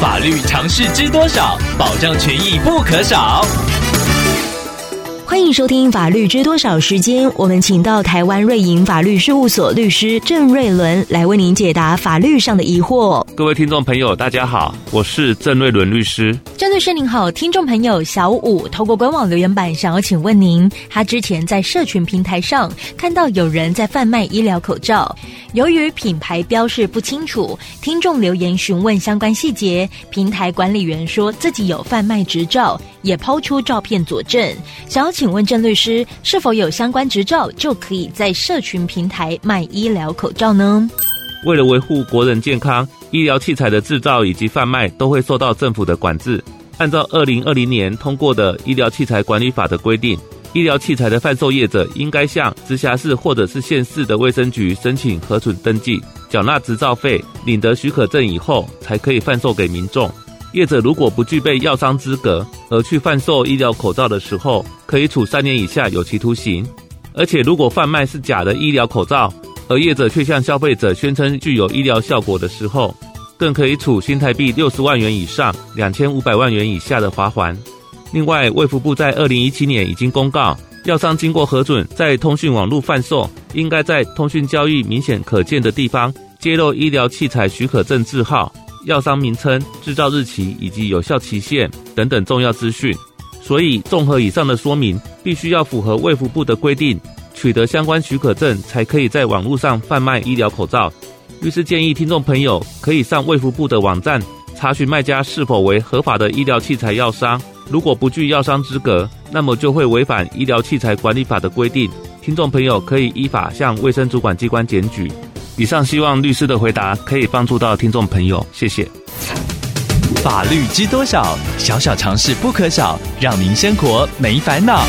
法律常识知多少？保障权益不可少。欢迎收听《法律知多少》时间，我们请到台湾瑞银法律事务所律师郑瑞伦来为您解答法律上的疑惑。各位听众朋友，大家好，我是郑瑞伦律师。郑律师您好，听众朋友小五透过官网留言板想要请问您，他之前在社群平台上看到有人在贩卖医疗口罩，由于品牌标示不清楚，听众留言询问相关细节，平台管理员说自己有贩卖执照，也抛出照片佐证，想要。请问郑律师，是否有相关执照就可以在社群平台卖医疗口罩呢？为了维护国人健康，医疗器材的制造以及贩卖都会受到政府的管制。按照二零二零年通过的《医疗器材管理法》的规定，医疗器材的贩售业者应该向直辖市或者是县市的卫生局申请核准登记，缴纳执照费，领得许可证以后，才可以贩售给民众。业者如果不具备药商资格而去贩售医疗口罩的时候，可以处三年以下有期徒刑。而且如果贩卖是假的医疗口罩，而业者却向消费者宣称具有医疗效果的时候，更可以处新台币六十万元以上两千五百万元以下的罚锾。另外，卫福部在二零一七年已经公告，药商经过核准在通讯网络贩售，应该在通讯交易明显可见的地方揭露医疗器材许可证字号。药商名称、制造日期以及有效期限等等重要资讯，所以综合以上的说明，必须要符合卫福部的规定，取得相关许可证，才可以在网络上贩卖医疗口罩。律师建议听众朋友可以上卫福部的网站查询卖家是否为合法的医疗器材药商，如果不具药商资格，那么就会违反医疗器材管理法的规定，听众朋友可以依法向卫生主管机关检举。以上希望律师的回答可以帮助到听众朋友，谢谢。法律知多少？小小常识不可少，让您生活没烦恼。